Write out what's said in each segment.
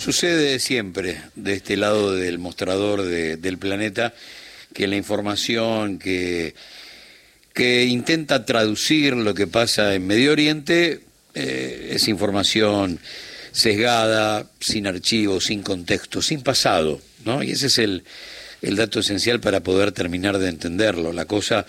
Sucede siempre de este lado del mostrador del planeta que la información que, que intenta traducir lo que pasa en Medio Oriente eh, es información sesgada, sin archivo, sin contexto, sin pasado, ¿no? Y ese es el, el dato esencial para poder terminar de entenderlo. La cosa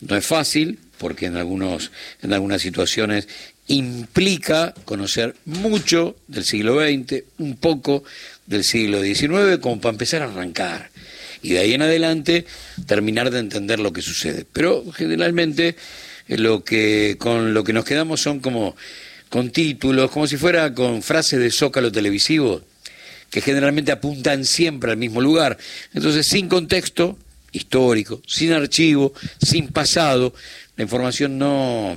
no es fácil, porque en, algunos, en algunas situaciones implica conocer mucho del siglo XX, un poco del siglo XIX, como para empezar a arrancar. Y de ahí en adelante terminar de entender lo que sucede. Pero generalmente eh, lo que, con lo que nos quedamos son como con títulos, como si fuera con frases de zócalo televisivo, que generalmente apuntan siempre al mismo lugar. Entonces, sin contexto histórico, sin archivo, sin pasado, la información no,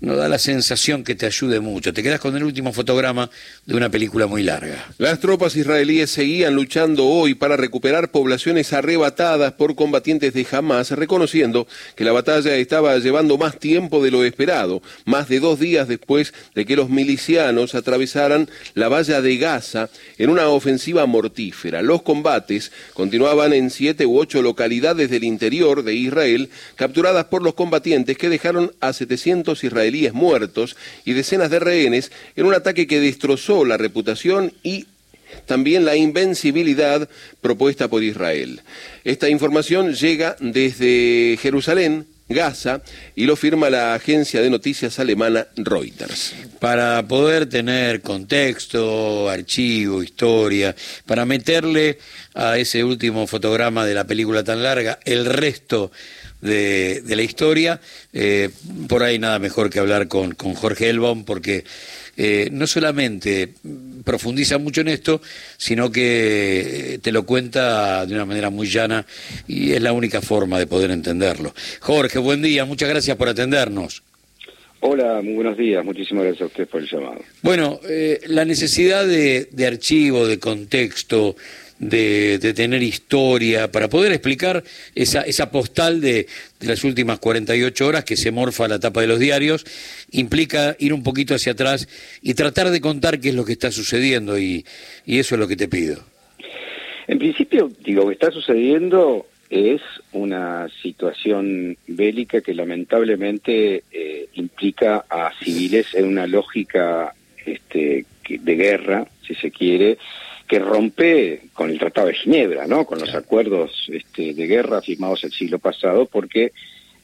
no da la sensación que te ayude mucho. Te quedas con el último fotograma de una película muy larga. Las tropas israelíes seguían luchando hoy para recuperar poblaciones arrebatadas por combatientes de Hamas, reconociendo que la batalla estaba llevando más tiempo de lo esperado, más de dos días después de que los milicianos atravesaran la valla de Gaza en una ofensiva mortífera. Los combates continuaban en siete u ocho localidades del interior de Israel, capturadas por los combatientes que dejaron a 700 israelíes muertos y decenas de rehenes en un ataque que destrozó la reputación y también la invencibilidad propuesta por Israel. Esta información llega desde Jerusalén, Gaza, y lo firma la agencia de noticias alemana Reuters. Para poder tener contexto, archivo, historia, para meterle a ese último fotograma de la película tan larga el resto de, la historia. Eh, por ahí nada mejor que hablar con, con Jorge Elbaum, porque eh, no solamente profundiza mucho en esto, sino que eh, te lo cuenta de una manera muy llana y es la única forma de poder entenderlo. Jorge, buen día, muchas gracias por atendernos. Hola, muy buenos días. Muchísimas gracias a usted por el llamado. Bueno, la necesidad de, de archivo, de contexto, de, tener historia, para poder explicar esa, esa postal de, las últimas 48 horas que se morfa a la tapa de los diarios, implica ir un poquito hacia atrás y tratar de contar qué es lo que está sucediendo y, eso es lo que te pido. En principio, digo, lo que está sucediendo es una situación bélica que lamentablemente eh, implica a civiles en una lógica este, de guerra, si se quiere, que rompe con el Tratado de Ginebra, ¿no? Con los acuerdos este, de guerra firmados el siglo pasado, porque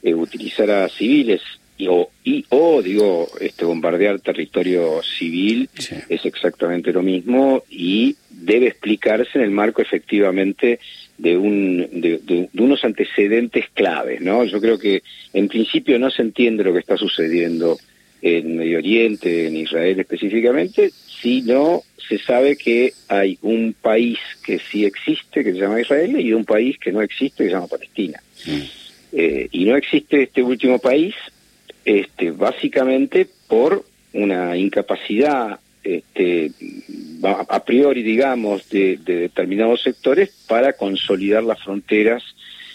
eh, utilizar a civiles y o, y, o digo, este, bombardear territorio civil es exactamente lo mismo y debe explicarse en el marco efectivamente de, un, de, de, unos antecedentes claves, ¿no? Yo creo que en principio no se entiende lo que está sucediendo en Medio Oriente, en Israel específicamente, sino se sabe que hay un país que sí existe, que se llama Israel, y un país que no existe, que se llama Palestina. Eh, y no existe este último país, este, básicamente por una incapacidad este, a priori, digamos, de, de, determinados sectores para consolidar las fronteras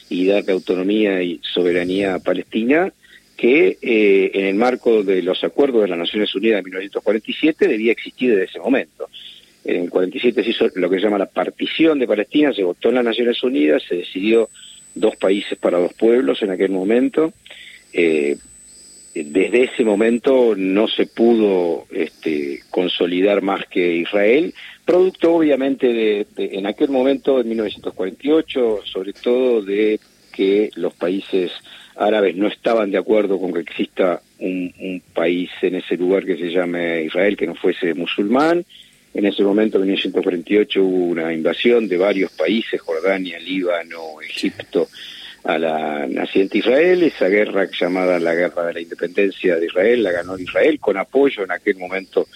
y darle autonomía y soberanía a Palestina que eh, en el marco de los acuerdos de las Naciones Unidas de 1947 debía existir desde ese momento. En el 47 se hizo lo que se llama la partición de Palestina, se votó en las Naciones Unidas, se decidió dos países para dos pueblos en aquel momento. Eh, desde ese momento no se pudo este, consolidar más que Israel, producto obviamente de, en aquel momento, en 1948, sobre todo de que los países árabes no estaban de acuerdo con que exista un, país en ese lugar que se llame Israel que no fuese musulmán. En ese momento, en 1948, hubo una invasión de varios países, Jordania, Líbano, Egipto, a la naciente Israel. Esa guerra llamada la Guerra de la Independencia de Israel la ganó Israel con apoyo en aquel momento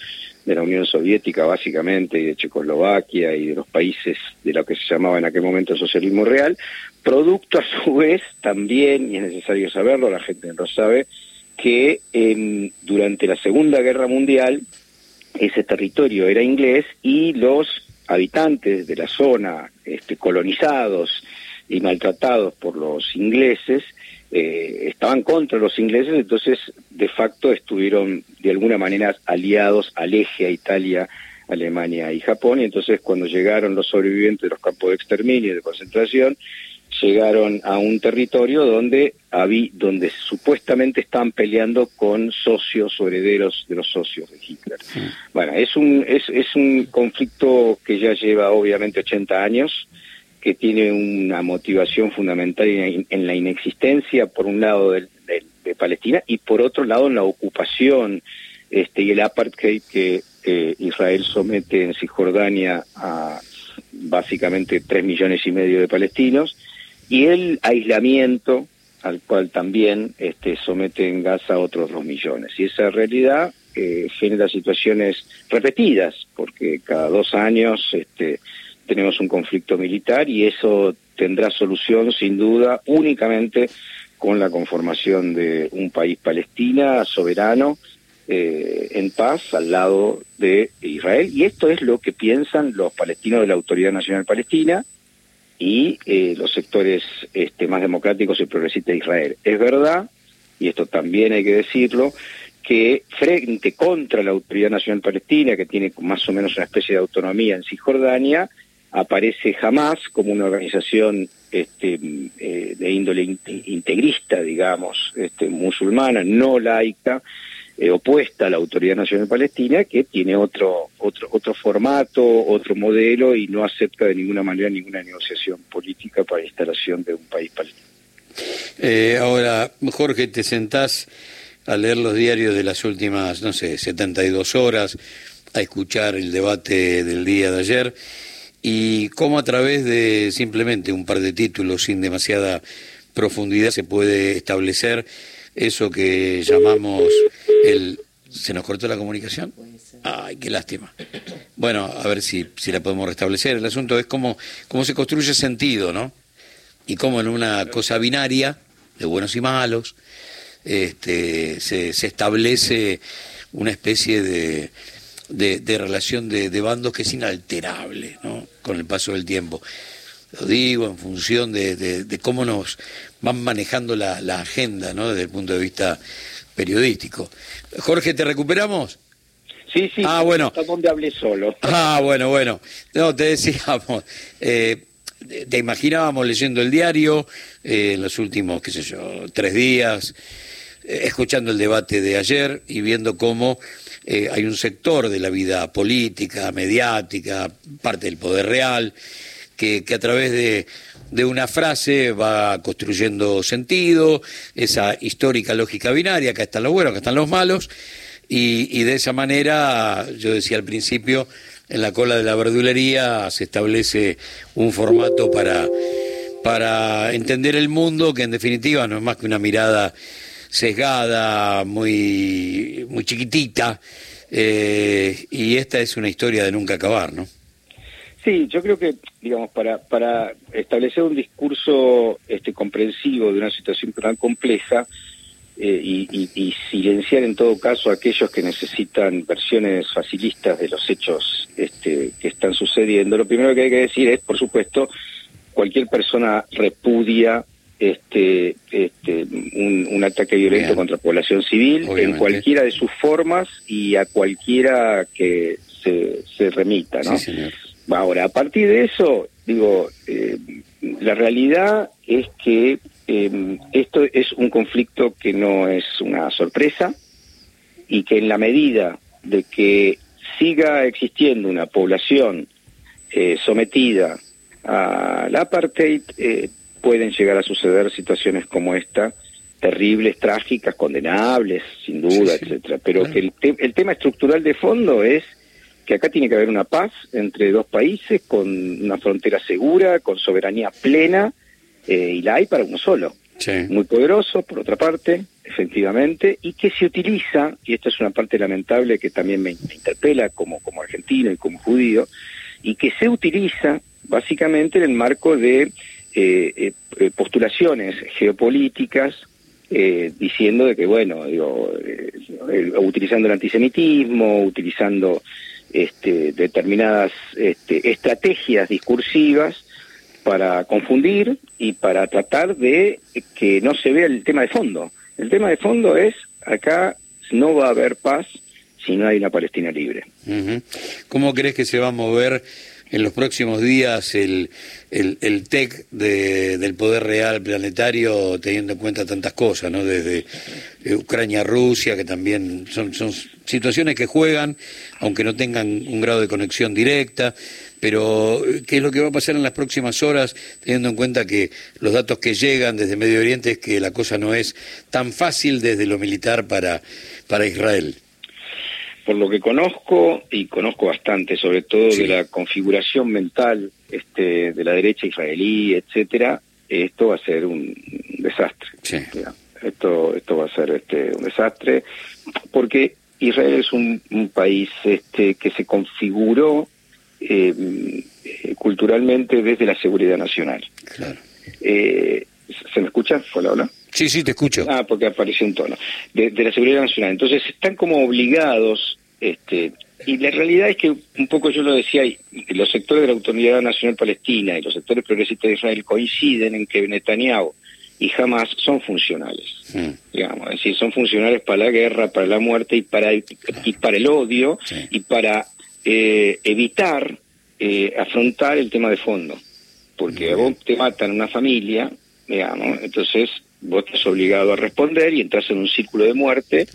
de la Unión Soviética básicamente y de Checoslovaquia y de los países de lo que se llamaba en aquel momento socialismo real, producto a su vez también, y es necesario saberlo, la gente lo sabe, que durante la Segunda Guerra Mundial ese territorio era inglés y los habitantes de la zona este, colonizados y maltratados por los ingleses eh, estaban contra los ingleses, entonces de facto estuvieron de alguna manera aliados al eje a Italia Alemania y Japón, y entonces cuando llegaron los sobrevivientes de los campos de exterminio y de concentración, llegaron a un territorio donde había, donde supuestamente estaban peleando con socios o herederos de los socios de Hitler. Bueno, es un, es, es un conflicto que ya lleva obviamente 80 años, que tiene una motivación fundamental en, la inexistencia, por un lado, de, Palestina y por otro lado en la ocupación este, y el apartheid que Israel somete en Cisjordania a básicamente tres millones y medio de palestinos y el aislamiento al cual también este, somete en Gaza otros dos millones. Y esa realidad eh, genera situaciones repetidas, porque cada dos años este, tenemos un conflicto militar y eso tendrá solución sin duda únicamente con la conformación de un país palestina soberano eh, en paz al lado de Israel. Y esto es lo que piensan los palestinos de la Autoridad Nacional Palestina, y eh, los sectores este, más democráticos y progresistas de Israel. Es verdad, y esto también hay que decirlo, que frente contra la Autoridad Nacional Palestina, que tiene más o menos una especie de autonomía en Cisjordania, aparece Hamas como una organización este, eh, de índole integrista, digamos, este, musulmana, no laica, eh, opuesta a la Autoridad Nacional Palestina, que tiene otro, otro, otro formato, otro modelo y no acepta de ninguna manera ninguna negociación política para la instalación de un país palestino. Eh, ahora, Jorge, te sentás a leer los diarios de las últimas, no sé, 72 horas, a escuchar el debate del día de ayer y cómo a través de simplemente un par de títulos sin demasiada profundidad se puede establecer eso que llamamos el... ¿Se nos cortó la comunicación? Ay, qué lástima. Bueno, a ver si, si la podemos restablecer. El asunto es cómo, cómo se construye sentido, ¿no? Y cómo en una cosa binaria, de buenos y malos, este, se, se establece una especie de, de, relación de, de, bandos que es inalterable, ¿no? Con el paso del tiempo. Lo digo en función de, de cómo nos van manejando la, la agenda, ¿no? Desde el punto de vista periodístico. Jorge, ¿te recuperamos? Sí, sí. Ah, bueno. Donde hablé solo. Ah, bueno, bueno. No, te decíamos, eh, te imaginábamos leyendo el diario eh, en los últimos, qué sé yo, tres días, eh, escuchando el debate de ayer y viendo cómo hay un sector de la vida política, mediática, parte del poder real, que, que a través de de una frase va construyendo sentido, esa histórica lógica binaria, acá están los buenos, acá están los malos, y, de esa manera, yo decía al principio, en la cola de la verdulería se establece un formato para, para entender el mundo que en definitiva no es más que una mirada sesgada, muy, muy chiquitita, eh, y esta es una historia de nunca acabar, ¿no? Sí, yo creo que, digamos, para, para establecer un discurso este, comprensivo de una situación tan compleja eh, y, silenciar en todo caso a aquellos que necesitan versiones facilistas de los hechos este, que están sucediendo, lo primero que hay que decir es, por supuesto, cualquier persona repudia este, este, un, ataque violento contra población civil en cualquiera de sus formas y a cualquiera que se, se remita, ¿no? Ahora, a partir de eso, digo, eh, la realidad es que em, esto es un conflicto que no es una sorpresa y que en la medida de que siga existiendo una población eh, sometida al apartheid, eh, pueden llegar a suceder situaciones como esta, terribles, trágicas, condenables, sin duda, etcétera. Pero que el, el tema estructural de fondo es que acá tiene que haber una paz entre dos países con una frontera segura, con soberanía plena, eh, y la hay para uno solo. Muy poderoso, por otra parte, efectivamente, y que se utiliza, y esta es una parte lamentable que también me, interpela como, como argentino y como judío, y que se utiliza básicamente en el marco de eh, eh, postulaciones geopolíticas diciendo de que, bueno, digo, utilizando el antisemitismo, utilizando este, determinadas este, estrategias discursivas para confundir y para tratar de que no se vea el tema de fondo. El tema de fondo es, acá no va a haber paz si no hay una Palestina libre. ¿Cómo crees que se va a mover en los próximos días el, el, TEC del poder real planetario, teniendo en cuenta tantas cosas, ¿no? Desde eh, Ucrania, Rusia, que también son, son situaciones que juegan, aunque no tengan un grado de conexión directa, pero eh, ¿qué es lo que va a pasar en las próximas horas, teniendo en cuenta que los datos que llegan desde Medio Oriente es que la cosa no es tan fácil desde lo militar para, para Israel? Por lo que conozco, y conozco bastante, sobre todo de la configuración mental este, de la derecha israelí, etcétera, esto va a ser un desastre. Esto, esto va a ser este, un desastre, porque Israel es un, país este, que se configuró eh, culturalmente desde la seguridad nacional. Claro. Eh, ¿Se me escucha? ¿Fue la Sí, sí, te escucho. Ah, porque apareció un tono. De, la seguridad nacional. Entonces están como obligados, este, y la realidad es que un poco yo lo decía, los sectores de la Autoridad Nacional Palestina y los sectores progresistas de Israel coinciden en que Netanyahu y Hamas son funcionales, digamos, es decir, son funcionales para la guerra, para la muerte y para el, y para el odio y para eh, evitar eh, afrontar el tema de fondo, porque vos te matan una familia, digamos, entonces vos estás obligado a responder y entras en un círculo de muerte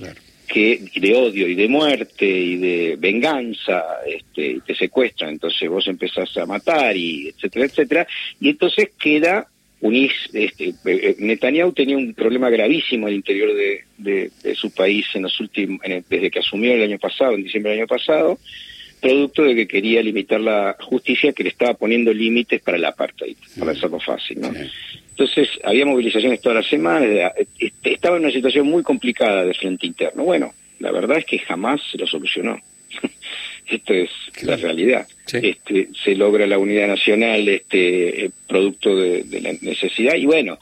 que de odio y de muerte y de venganza este, y te secuestran entonces vos empezás a matar y etcétera etcétera. Y entonces queda unís este, eh, Netanyahu tenía un problema gravísimo al interior de, su país en los últimos desde que asumió el año pasado en diciembre del año pasado producto de que quería limitar la justicia que le estaba poniendo límites para el apartheid para hacerlo fácil ¿no? Entonces, había movilizaciones todas las semanas, este, estaba en una situación muy complicada de frente interno. Bueno, la verdad es que jamás se lo solucionó. Esto es la realidad. Este, se logra la unidad nacional este, eh, producto de, la necesidad y bueno,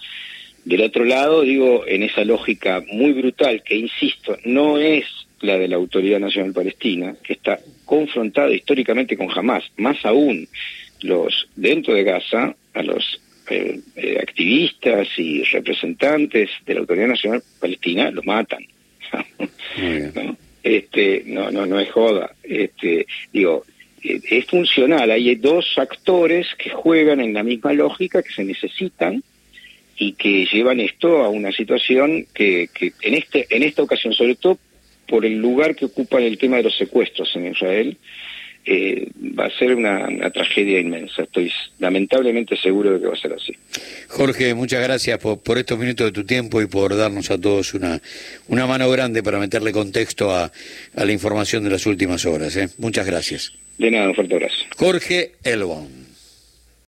del otro lado, digo, en esa lógica muy brutal que, insisto, no es la de la Autoridad Nacional Palestina, que está confrontada históricamente con Hamas, más aún los dentro de Gaza, a los eh, eh, activistas y representantes de la Autoridad Nacional Palestina lo matan. ¿no? Este, no, no, no es joda. Este, digo, eh, es funcional. Hay dos actores que juegan en la misma lógica, que se necesitan y que llevan esto a una situación que, que en este, en esta ocasión, sobre todo por el lugar que ocupa el tema de los secuestros en Israel, eh, va a ser una, tragedia inmensa. Estoy lamentablemente seguro de que va a ser así. Jorge, muchas gracias por, estos minutos de tu tiempo y por darnos a todos una, una mano grande para meterle contexto a, a la información de las últimas horas. ¿eh? Muchas gracias. De nada, un fuerte abrazo. Jorge Elbon.